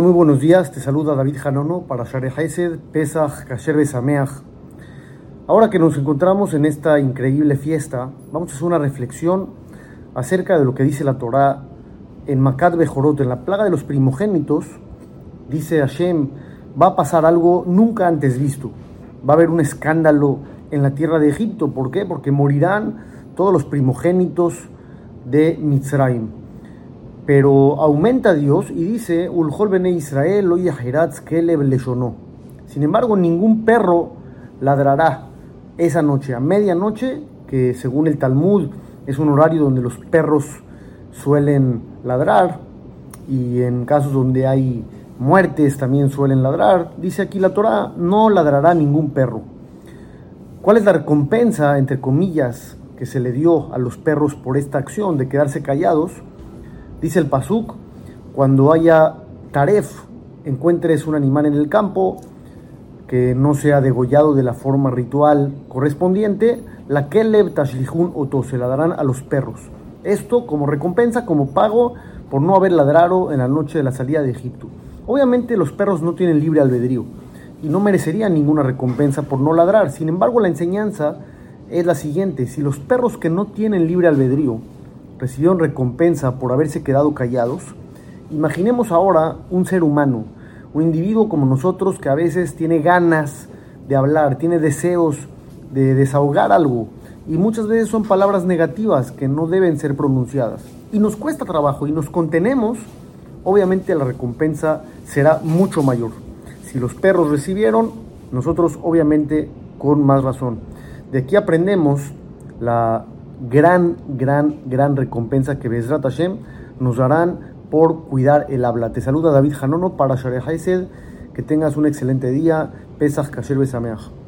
Muy buenos días, te saluda David Hanono para Share Hesed, Pesach, Kasher Besameach. Ahora que nos encontramos en esta increíble fiesta, vamos a hacer una reflexión acerca de lo que dice la Torá en Makat Bejorot, en la plaga de los primogénitos. Dice Hashem, va a pasar algo nunca antes visto. Va a haber un escándalo en la tierra de Egipto. ¿Por qué? Porque morirán todos los primogénitos de Mitzrayim pero aumenta Dios y dice, Ulhol bene Israel, oye Kelev leshonó. Sin embargo, ningún perro ladrará esa noche, a medianoche, que según el Talmud es un horario donde los perros suelen ladrar, y en casos donde hay muertes también suelen ladrar. Dice aquí la Torah, no ladrará ningún perro. ¿Cuál es la recompensa, entre comillas, que se le dio a los perros por esta acción de quedarse callados? Dice el Pasuk, cuando haya taref, encuentres un animal en el campo que no sea degollado de la forma ritual correspondiente, la Keleb Tashlihun Oto se la darán a los perros. Esto como recompensa, como pago por no haber ladrado en la noche de la salida de Egipto. Obviamente los perros no tienen libre albedrío y no merecerían ninguna recompensa por no ladrar. Sin embargo, la enseñanza es la siguiente. Si los perros que no tienen libre albedrío recibieron recompensa por haberse quedado callados, imaginemos ahora un ser humano, un individuo como nosotros que a veces tiene ganas de hablar, tiene deseos de desahogar algo y muchas veces son palabras negativas que no deben ser pronunciadas y nos cuesta trabajo y nos contenemos, obviamente la recompensa será mucho mayor. Si los perros recibieron, nosotros obviamente con más razón. De aquí aprendemos la gran, gran, gran recompensa que Bezrat Hashem nos darán por cuidar el habla. Te saluda David Janono para Share Que tengas un excelente día. Pesach Kasher Besameach.